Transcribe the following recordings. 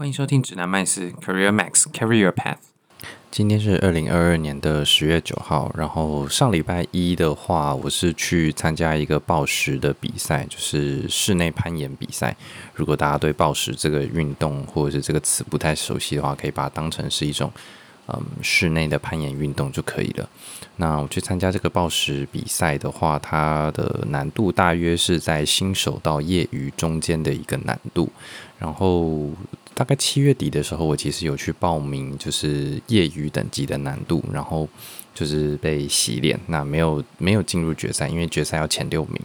欢迎收听指南麦斯 Career Max Carry Your Path。今天是二零二二年的十月九号，然后上礼拜一的话，我是去参加一个暴食的比赛，就是室内攀岩比赛。如果大家对暴食这个运动或者是这个词不太熟悉的话，可以把它当成是一种。嗯，室内的攀岩运动就可以了。那我去参加这个报时比赛的话，它的难度大约是在新手到业余中间的一个难度。然后大概七月底的时候，我其实有去报名，就是业余等级的难度，然后就是被洗脸，那没有没有进入决赛，因为决赛要前六名，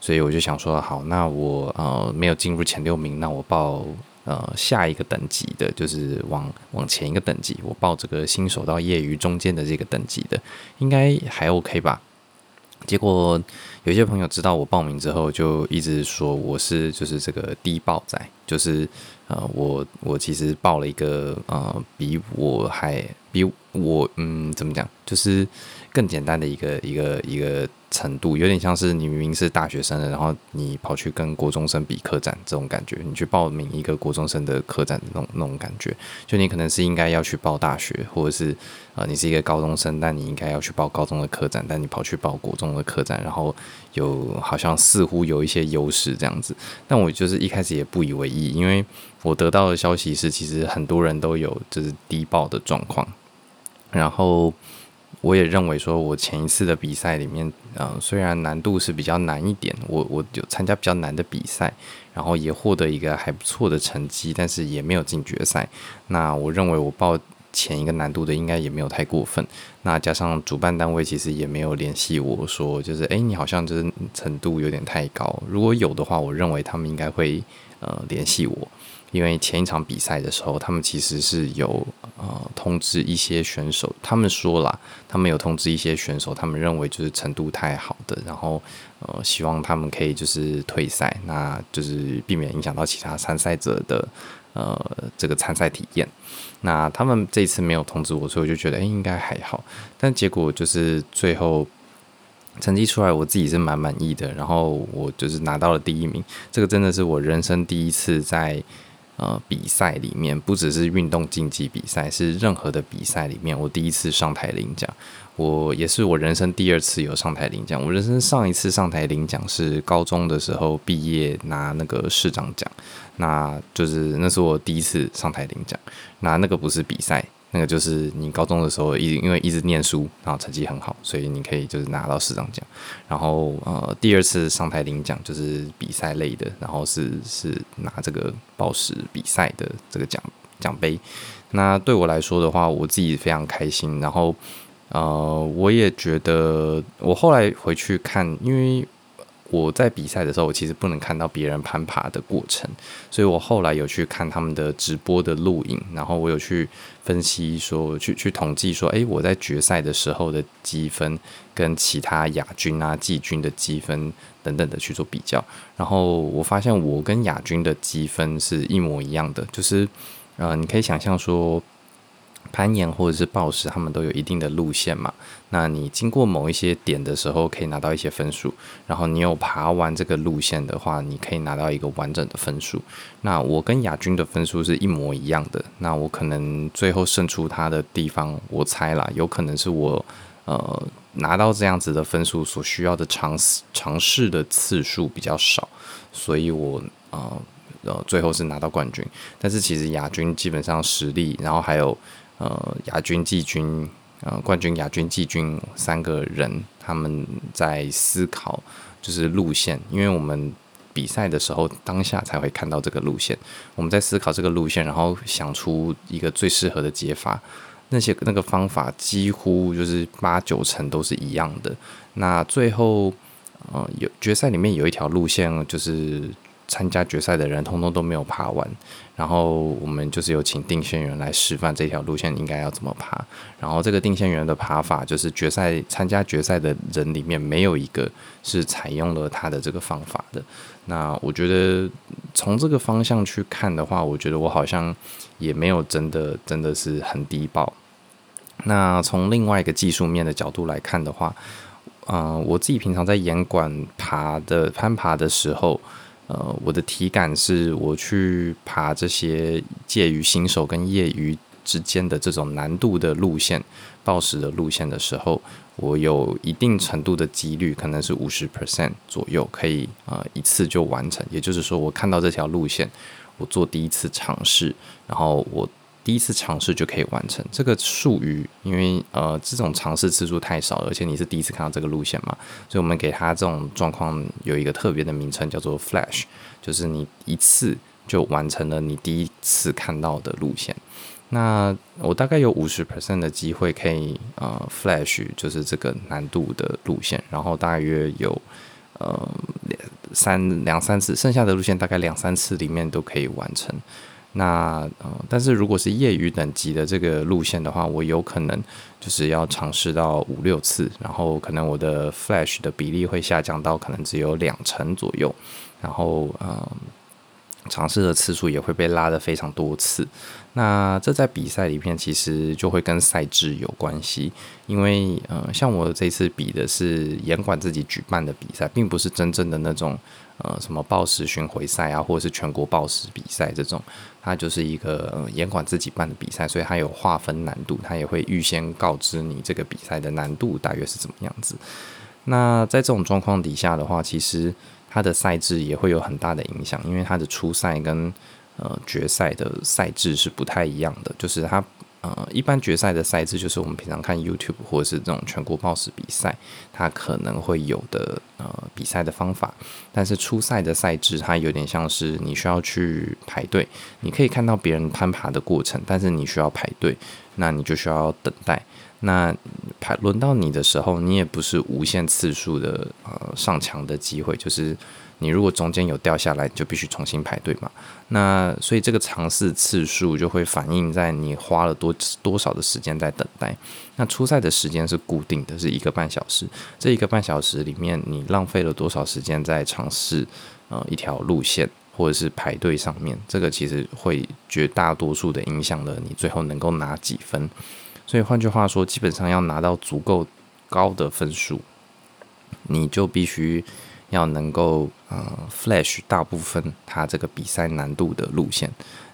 所以我就想说，好，那我呃没有进入前六名，那我报。呃，下一个等级的，就是往往前一个等级，我报这个新手到业余中间的这个等级的，应该还 OK 吧？结果有些朋友知道我报名之后，就一直说我是就是这个低报仔，就是呃，我我其实报了一个呃，比我还比我嗯，怎么讲，就是更简单的一个一个一个。程度有点像是你明明是大学生的，然后你跑去跟国中生比客栈这种感觉，你去报名一个国中生的客栈那种那种感觉，就你可能是应该要去报大学，或者是呃你是一个高中生，但你应该要去报高中的客栈，但你跑去报国中的客栈，然后有好像似乎有一些优势这样子，但我就是一开始也不以为意，因为我得到的消息是，其实很多人都有就是低报的状况，然后。我也认为说，我前一次的比赛里面，呃，虽然难度是比较难一点，我我有参加比较难的比赛，然后也获得一个还不错的成绩，但是也没有进决赛。那我认为我报前一个难度的应该也没有太过分。那加上主办单位其实也没有联系我说，就是诶，你好像就是程度有点太高。如果有的话，我认为他们应该会呃联系我。因为前一场比赛的时候，他们其实是有呃通知一些选手，他们说了，他们有通知一些选手，他们认为就是程度太好的，然后呃希望他们可以就是退赛，那就是避免影响到其他参赛者的呃这个参赛体验。那他们这一次没有通知我，所以我就觉得诶应该还好，但结果就是最后成绩出来，我自己是蛮满意的，然后我就是拿到了第一名，这个真的是我人生第一次在。呃，比赛里面不只是运动竞技比赛，是任何的比赛里面，我第一次上台领奖，我也是我人生第二次有上台领奖。我人生上一次上台领奖是高中的时候毕业拿那个市长奖，那就是那是我第一次上台领奖，拿那个不是比赛。那个就是你高中的时候，一因为一直念书，然后成绩很好，所以你可以就是拿到市长奖。然后呃，第二次上台领奖就是比赛类的，然后是是拿这个抱石比赛的这个奖奖杯。那对我来说的话，我自己非常开心。然后呃，我也觉得我后来回去看，因为。我在比赛的时候，我其实不能看到别人攀爬的过程，所以我后来有去看他们的直播的录影，然后我有去分析说，去去统计说，诶，我在决赛的时候的积分跟其他亚军啊、季军的积分等等的去做比较，然后我发现我跟亚军的积分是一模一样的，就是，呃，你可以想象说。攀岩或者是暴食，他们都有一定的路线嘛。那你经过某一些点的时候，可以拿到一些分数。然后你有爬完这个路线的话，你可以拿到一个完整的分数。那我跟亚军的分数是一模一样的。那我可能最后胜出他的地方，我猜啦，有可能是我呃拿到这样子的分数所需要的尝试尝试的次数比较少，所以我呃呃最后是拿到冠军。但是其实亚军基本上实力，然后还有。呃，亚军、季军、呃，冠军、亚军、季军三个人，他们在思考就是路线，因为我们比赛的时候当下才会看到这个路线，我们在思考这个路线，然后想出一个最适合的解法。那些那个方法几乎就是八九成都是一样的。那最后，呃，有决赛里面有一条路线就是。参加决赛的人通通都没有爬完，然后我们就是有请定线员来示范这条路线应该要怎么爬。然后这个定线员的爬法就是决赛参加决赛的人里面没有一个是采用了他的这个方法的。那我觉得从这个方向去看的话，我觉得我好像也没有真的真的是很低报。那从另外一个技术面的角度来看的话，嗯、我自己平常在岩馆爬的攀爬的时候。呃，我的体感是我去爬这些介于新手跟业余之间的这种难度的路线，暴食的路线的时候，我有一定程度的几率，可能是五十 percent 左右，可以呃一次就完成。也就是说，我看到这条路线，我做第一次尝试，然后我。第一次尝试就可以完成这个术语，因为呃这种尝试次数太少，而且你是第一次看到这个路线嘛，所以我们给它这种状况有一个特别的名称，叫做 Flash，就是你一次就完成了你第一次看到的路线。那我大概有五十 percent 的机会可以呃 Flash，就是这个难度的路线，然后大约有呃三两三次，剩下的路线大概两三次里面都可以完成。那呃，但是如果是业余等级的这个路线的话，我有可能就是要尝试到五六次，然后可能我的 flash 的比例会下降到可能只有两成左右，然后呃，尝试的次数也会被拉得非常多次。那这在比赛里面其实就会跟赛制有关系，因为呃，像我这次比的是严管自己举办的比赛，并不是真正的那种。呃，什么抱石巡回赛啊，或者是全国抱石比赛这种，它就是一个严管自己办的比赛，所以它有划分难度，它也会预先告知你这个比赛的难度大约是怎么样子。那在这种状况底下的话，其实它的赛制也会有很大的影响，因为它的初赛跟呃决赛的赛制是不太一样的，就是它。呃，一般决赛的赛制就是我们平常看 YouTube 或者是这种全国抱石比赛，它可能会有的呃比赛的方法。但是初赛的赛制，它有点像是你需要去排队，你可以看到别人攀爬的过程，但是你需要排队，那你就需要等待。那排轮到你的时候，你也不是无限次数的呃上墙的机会，就是。你如果中间有掉下来，就必须重新排队嘛。那所以这个尝试次数就会反映在你花了多多少的时间在等待。那初赛的时间是固定的，是一个半小时。这一个半小时里面，你浪费了多少时间在尝试呃一条路线或者是排队上面？这个其实会绝大多数的影响了你最后能够拿几分。所以换句话说，基本上要拿到足够高的分数，你就必须。要能够呃 flash 大部分它这个比赛难度的路线，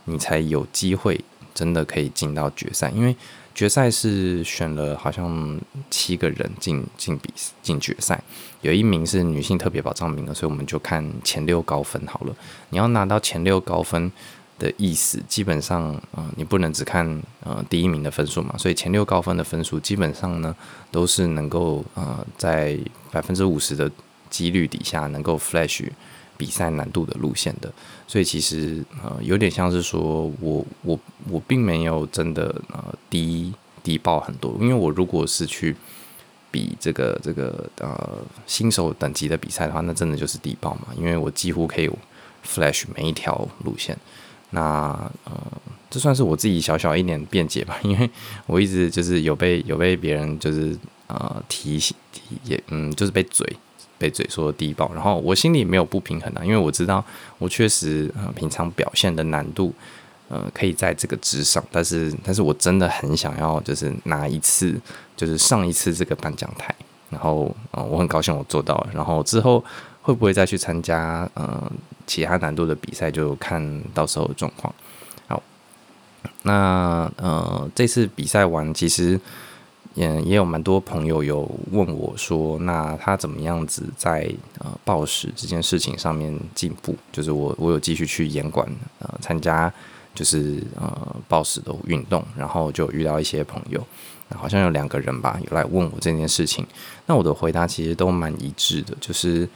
你才有机会真的可以进到决赛。因为决赛是选了好像七个人进进比进决赛，有一名是女性特别保障名额，所以我们就看前六高分好了。你要拿到前六高分的意思，基本上呃你不能只看呃第一名的分数嘛，所以前六高分的分数基本上呢都是能够呃在百分之五十的。几率底下能够 flash 比赛难度的路线的，所以其实呃有点像是说我我我并没有真的呃低低报很多，因为我如果是去比这个这个呃新手等级的比赛的话，那真的就是低报嘛，因为我几乎可以 flash 每一条路线。那呃这算是我自己小小一点辩解吧，因为我一直就是有被有被别人就是呃提醒也嗯就是被嘴。被嘴说低爆，然后我心里没有不平衡啊，因为我知道我确实呃平常表现的难度呃可以在这个之上，但是但是我真的很想要就是拿一次就是上一次这个颁奖台，然后呃我很高兴我做到了，然后之后会不会再去参加呃其他难度的比赛，就看到时候的状况。好，那呃这次比赛完其实。也也有蛮多朋友有问我说，那他怎么样子在呃暴食这件事情上面进步？就是我我有继续去严管呃参加就是呃暴食的运动，然后就遇到一些朋友，好像有两个人吧，有来问我这件事情。那我的回答其实都蛮一致的，就是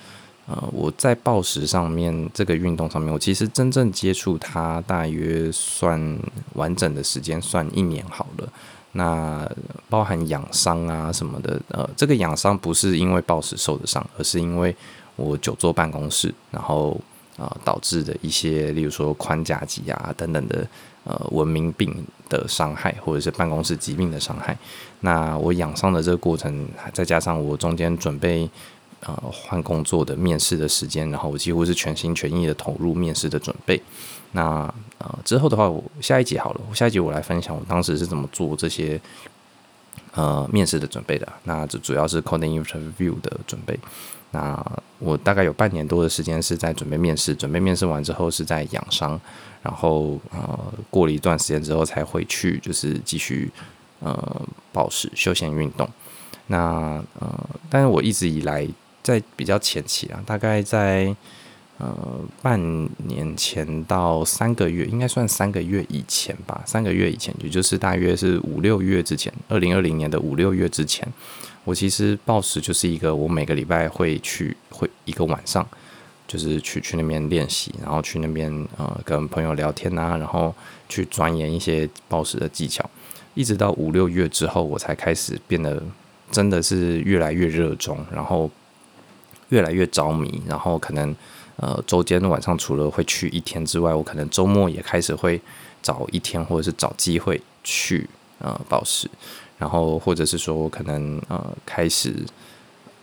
呃我在暴食上面这个运动上面，我其实真正接触它大约算完整的时间算一年好了。那包含养伤啊什么的，呃，这个养伤不是因为暴食受的伤，而是因为我久坐办公室，然后啊、呃、导致的一些，例如说髋夹挤啊等等的呃文明病的伤害，或者是办公室疾病的伤害。那我养伤的这个过程，再加上我中间准备呃换工作的面试的时间，然后我几乎是全心全意的投入面试的准备。那呃之后的话，我下一集好了，下一集我来分享我当时是怎么做这些呃面试的准备的。那这主要是 coding interview 的准备。那我大概有半年多的时间是在准备面试，准备面试完之后是在养伤，然后呃过了一段时间之后才回去，就是继续呃保持休闲运动。那呃，但是我一直以来在比较前期啊，大概在呃半年前到三个月，应该算三个月以前吧，三个月以前，也就是大约是五六月之前，二零二零年的五六月之前。我其实抱石就是一个，我每个礼拜会去，会一个晚上，就是去去那边练习，然后去那边呃跟朋友聊天啊，然后去钻研一些抱石的技巧，一直到五六月之后，我才开始变得真的是越来越热衷，然后越来越着迷，然后可能呃周间晚上除了会去一天之外，我可能周末也开始会找一天或者是找机会去呃宝石。然后，或者是说，我可能呃，开始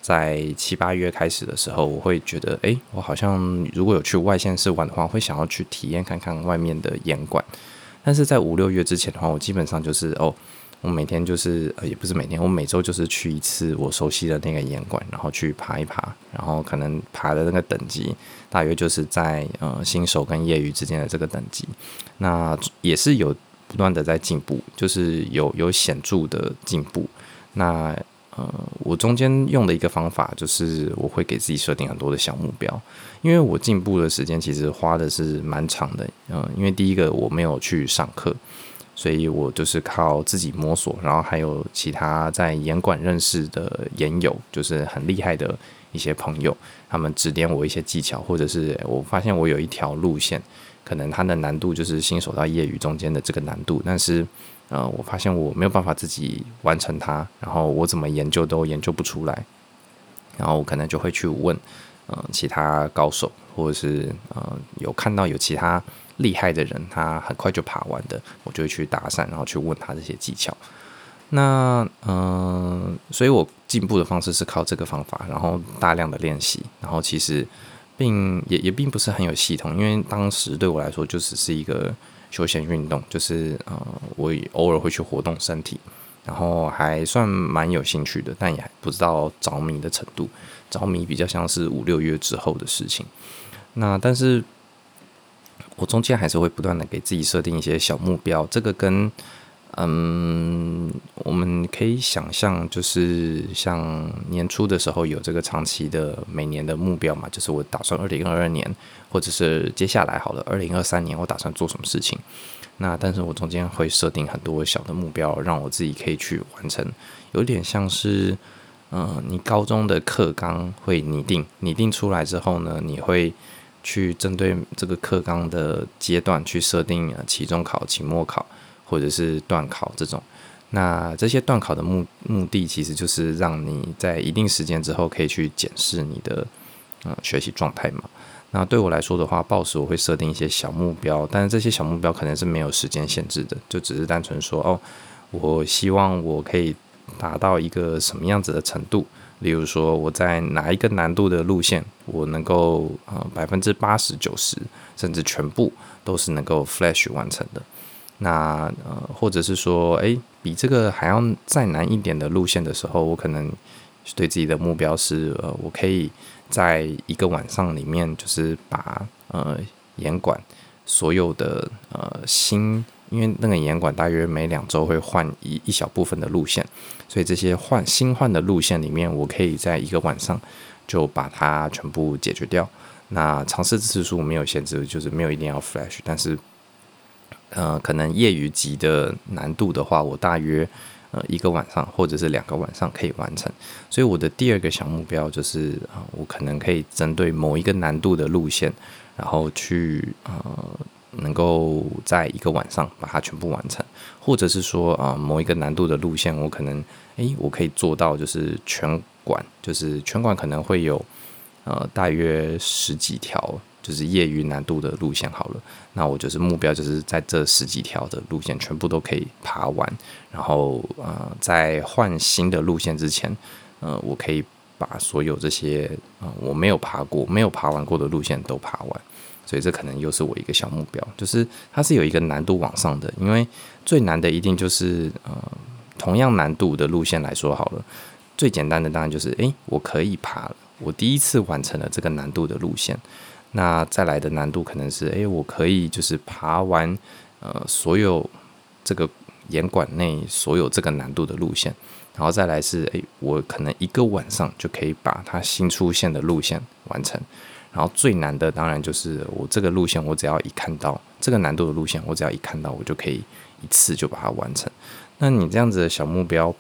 在七八月开始的时候，我会觉得，哎，我好像如果有去外县市玩的话，会想要去体验看看外面的岩馆。但是在五六月之前的话，我基本上就是哦，我每天就是呃，也不是每天，我每周就是去一次我熟悉的那个岩馆，然后去爬一爬，然后可能爬的那个等级大约就是在呃新手跟业余之间的这个等级，那也是有。不断的在进步，就是有有显著的进步。那呃，我中间用的一个方法就是，我会给自己设定很多的小目标，因为我进步的时间其实花的是蛮长的。嗯、呃，因为第一个我没有去上课，所以我就是靠自己摸索，然后还有其他在严管认识的研友，就是很厉害的一些朋友，他们指点我一些技巧，或者是我发现我有一条路线。可能它的难度就是新手到业余中间的这个难度，但是，呃，我发现我没有办法自己完成它，然后我怎么研究都研究不出来，然后我可能就会去问，呃，其他高手，或者是呃有看到有其他厉害的人，他很快就爬完的，我就会去搭讪，然后去问他这些技巧。那，嗯、所以我进步的方式是靠这个方法，然后大量的练习，然后其实。并也也并不是很有系统，因为当时对我来说就只是一个休闲运动，就是呃，我偶尔会去活动身体，然后还算蛮有兴趣的，但也还不知道着迷的程度。着迷比较像是五六月之后的事情。那但是，我中间还是会不断的给自己设定一些小目标，这个跟。嗯，我们可以想象，就是像年初的时候有这个长期的每年的目标嘛，就是我打算二零二二年，或者是接下来好了二零二三年，我打算做什么事情。那但是我中间会设定很多小的目标，让我自己可以去完成，有点像是，嗯，你高中的课纲会拟定，拟定出来之后呢，你会去针对这个课纲的阶段去设定期中考、期末考。或者是段考这种，那这些段考的目目的其实就是让你在一定时间之后可以去检视你的呃学习状态嘛。那对我来说的话，报时我会设定一些小目标，但是这些小目标可能是没有时间限制的，就只是单纯说哦，我希望我可以达到一个什么样子的程度，例如说我在哪一个难度的路线，我能够呃百分之八十九十甚至全部都是能够 flash 完成的。那呃，或者是说，哎，比这个还要再难一点的路线的时候，我可能对自己的目标是，呃，我可以在一个晚上里面，就是把呃严管所有的呃新，因为那个岩馆大约每两周会换一一小部分的路线，所以这些换新换的路线里面，我可以在一个晚上就把它全部解决掉。那尝试次数没有限制，就是没有一定要 flash，但是。呃，可能业余级的难度的话，我大约呃一个晚上或者是两个晚上可以完成。所以我的第二个小目标就是啊、我可能可以针对某一个难度的路线，然后去呃能够在一个晚上把它全部完成，或者是说啊、某一个难度的路线，我可能诶我可以做到就是全馆，就是全馆可能会有呃大约十几条。就是业余难度的路线好了，那我就是目标就是在这十几条的路线全部都可以爬完，然后呃，在换新的路线之前，呃，我可以把所有这些呃我没有爬过、没有爬完过的路线都爬完，所以这可能又是我一个小目标，就是它是有一个难度往上的，因为最难的一定就是呃同样难度的路线来说好了，最简单的当然就是诶，我可以爬了。我第一次完成了这个难度的路线。那再来的难度可能是，诶，我可以就是爬完呃所有这个岩馆内所有这个难度的路线，然后再来是，诶，我可能一个晚上就可以把它新出现的路线完成。然后最难的当然就是我这个路线，我只要一看到这个难度的路线，我只要一看到，我就可以一次就把它完成。那你这样子的小目标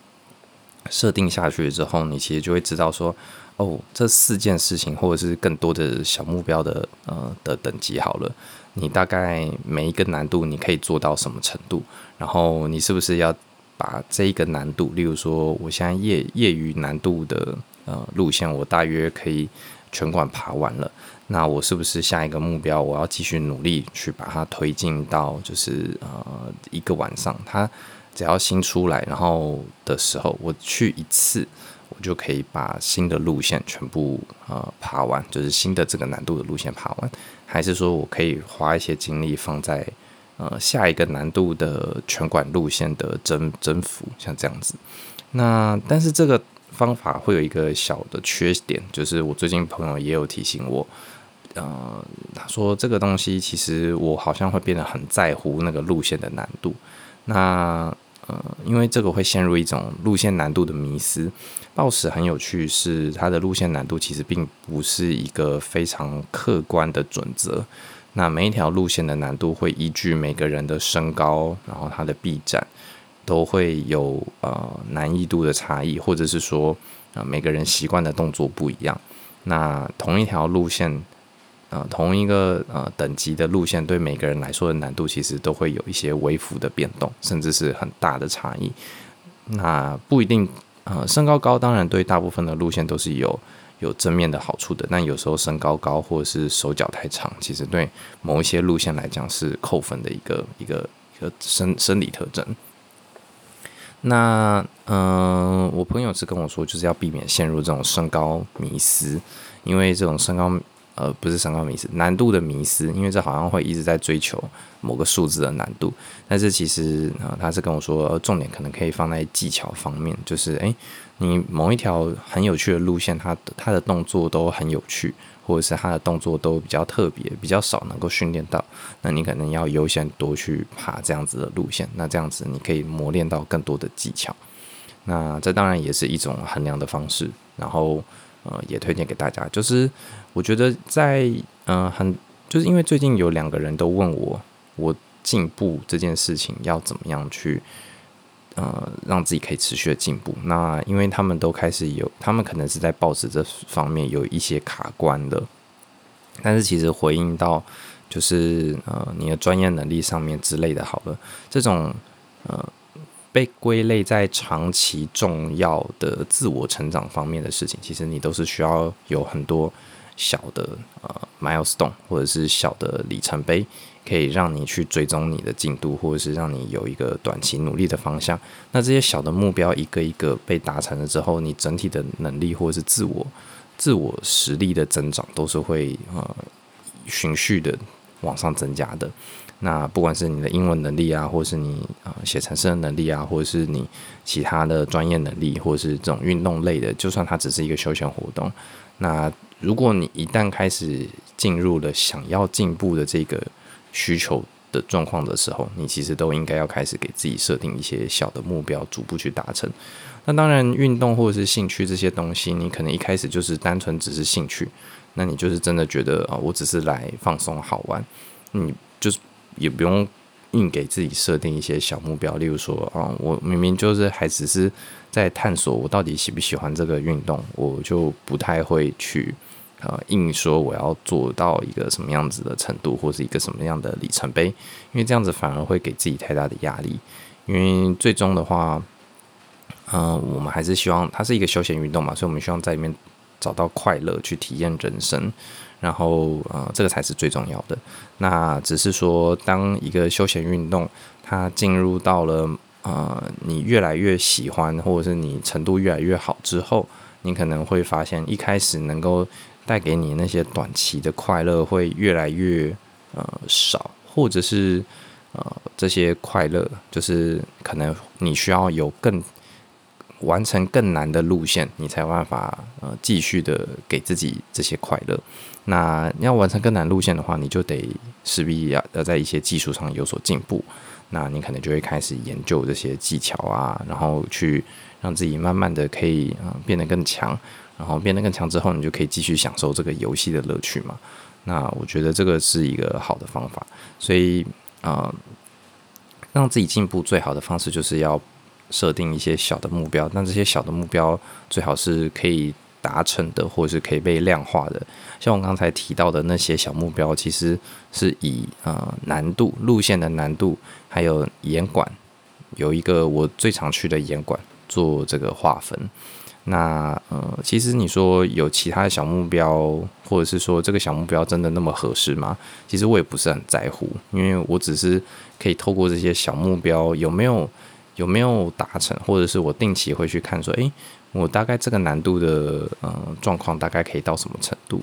设定下去之后，你其实就会知道说，哦，这四件事情或者是更多的小目标的呃的等级好了，你大概每一个难度你可以做到什么程度？然后你是不是要把这一个难度，例如说我现在业业余难度的呃路线，我大约可以。全馆爬完了，那我是不是下一个目标？我要继续努力去把它推进到，就是呃一个晚上，它只要新出来，然后的时候我去一次，我就可以把新的路线全部呃爬完，就是新的这个难度的路线爬完，还是说我可以花一些精力放在呃下一个难度的全馆路线的征征服，像这样子。那但是这个。方法会有一个小的缺点，就是我最近朋友也有提醒我，呃，他说这个东西其实我好像会变得很在乎那个路线的难度。那呃，因为这个会陷入一种路线难度的迷思。抱石很有趣，是它的路线难度其实并不是一个非常客观的准则。那每一条路线的难度会依据每个人的身高，然后他的臂展。都会有呃难易度的差异，或者是说啊、每个人习惯的动作不一样。那同一条路线，呃、同一个呃等级的路线，对每个人来说的难度其实都会有一些微幅的变动，甚至是很大的差异。那不一定，呃身高高当然对大部分的路线都是有有正面的好处的。那有时候身高高或者是手脚太长，其实对某一些路线来讲是扣分的一个一个一个生生理特征。那嗯、我朋友是跟我说，就是要避免陷入这种身高迷思，因为这种身高呃不是身高迷思，难度的迷思，因为这好像会一直在追求某个数字的难度，但是其实啊、呃，他是跟我说，重点可能可以放在技巧方面，就是诶，你某一条很有趣的路线，它它的动作都很有趣。或者是他的动作都比较特别，比较少能够训练到，那你可能要优先多去爬这样子的路线，那这样子你可以磨练到更多的技巧。那这当然也是一种衡量的方式，然后呃也推荐给大家。就是我觉得在嗯、很就是因为最近有两个人都问我，我进步这件事情要怎么样去。呃，让自己可以持续的进步。那因为他们都开始有，他们可能是在报纸这方面有一些卡关的，但是其实回应到就是呃你的专业能力上面之类的，好了，这种呃被归类在长期重要的自我成长方面的事情，其实你都是需要有很多小的呃 milestone 或者是小的里程碑。可以让你去追踪你的进度，或者是让你有一个短期努力的方向。那这些小的目标一个一个被达成了之后，你整体的能力或者是自我自我实力的增长都是会呃循序的往上增加的。那不管是你的英文能力啊，或是你啊写程式的能力啊，或者是你其他的专业能力，或者是这种运动类的，就算它只是一个休闲活动，那如果你一旦开始进入了想要进步的这个需求的状况的时候，你其实都应该要开始给自己设定一些小的目标，逐步去达成。那当然，运动或者是兴趣这些东西，你可能一开始就是单纯只是兴趣，那你就是真的觉得啊，我只是来放松好玩，你就是也不用硬给自己设定一些小目标。例如说啊，我明明就是还只是在探索我到底喜不喜欢这个运动，我就不太会去。呃，硬说我要做到一个什么样子的程度，或是一个什么样的里程碑，因为这样子反而会给自己太大的压力。因为最终的话，嗯、我们还是希望它是一个休闲运动嘛，所以我们希望在里面找到快乐，去体验人生。然后，呃，这个才是最重要的。那只是说，当一个休闲运动它进入到了呃，你越来越喜欢，或者是你程度越来越好之后，你可能会发现，一开始能够带给你那些短期的快乐会越来越呃少，或者是呃这些快乐就是可能你需要有更完成更难的路线，你才有办法呃继续的给自己这些快乐。那要完成更难路线的话，你就得势必要要在一些技术上有所进步。那你可能就会开始研究这些技巧啊，然后去让自己慢慢的可以啊、呃、变得更强。然后变得更强之后，你就可以继续享受这个游戏的乐趣嘛。那我觉得这个是一个好的方法。所以啊、让自己进步最好的方式就是要。设定一些小的目标，但这些小的目标最好是可以达成的，或者是可以被量化的。像我刚才提到的那些小目标，其实是以呃难度、路线的难度，还有严管，有一个我最常去的严管做这个划分。那呃，其实你说有其他的小目标，或者是说这个小目标真的那么合适吗？其实我也不是很在乎，因为我只是可以透过这些小目标有没有。有没有达成，或者是我定期会去看说，诶，我大概这个难度的呃状况大概可以到什么程度？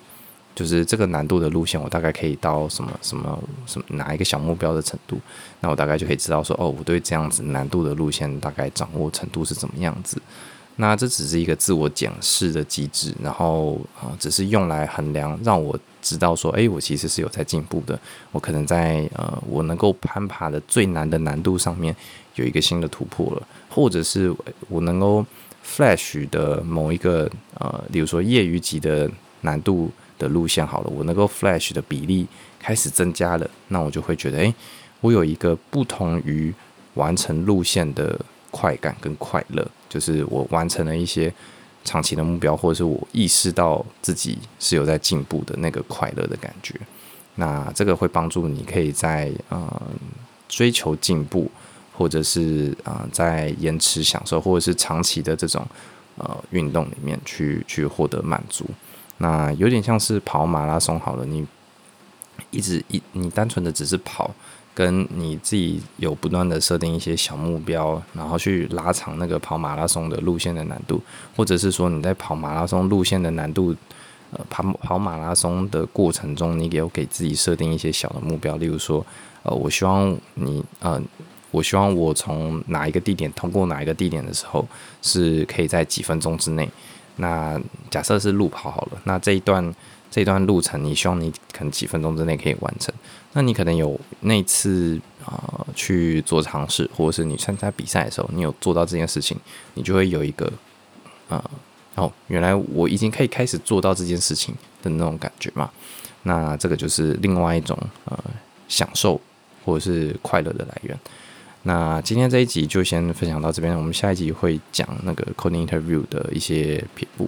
就是这个难度的路线，我大概可以到什么什么什么哪一个小目标的程度？那我大概就可以知道说，哦，我对这样子难度的路线大概掌握程度是怎么样子？那这只是一个自我检视的机制，然后啊、呃，只是用来衡量，让我知道说，诶，我其实是有在进步的。我可能在呃，我能够攀爬的最难的难度上面有一个新的突破了，或者是我能够 Flash 的某一个呃，比如说业余级的难度的路线好了，我能够 Flash 的比例开始增加了，那我就会觉得，诶，我有一个不同于完成路线的快感跟快乐。就是我完成了一些长期的目标，或者是我意识到自己是有在进步的那个快乐的感觉。那这个会帮助你可以在呃追求进步，或者是呃在延迟享受，或者是长期的这种呃运动里面去去获得满足。那有点像是跑马拉松好了，你一直一你单纯的只是跑。跟你自己有不断的设定一些小目标，然后去拉长那个跑马拉松的路线的难度，或者是说你在跑马拉松路线的难度，呃，跑跑马拉松的过程中，你有给自己设定一些小的目标，例如说，呃，我希望你，呃，我希望我从哪一个地点通过哪一个地点的时候，是可以在几分钟之内。那假设是路跑好了，那这一段。这一段路程，你希望你可能几分钟之内可以完成。那你可能有那次啊、去做尝试，或者是你参加比赛的时候，你有做到这件事情，你就会有一个啊、呃，哦，原来我已经可以开始做到这件事情的那种感觉嘛。那这个就是另外一种呃享受或者是快乐的来源。那今天这一集就先分享到这边，我们下一集会讲那个 coding interview 的一些撇步。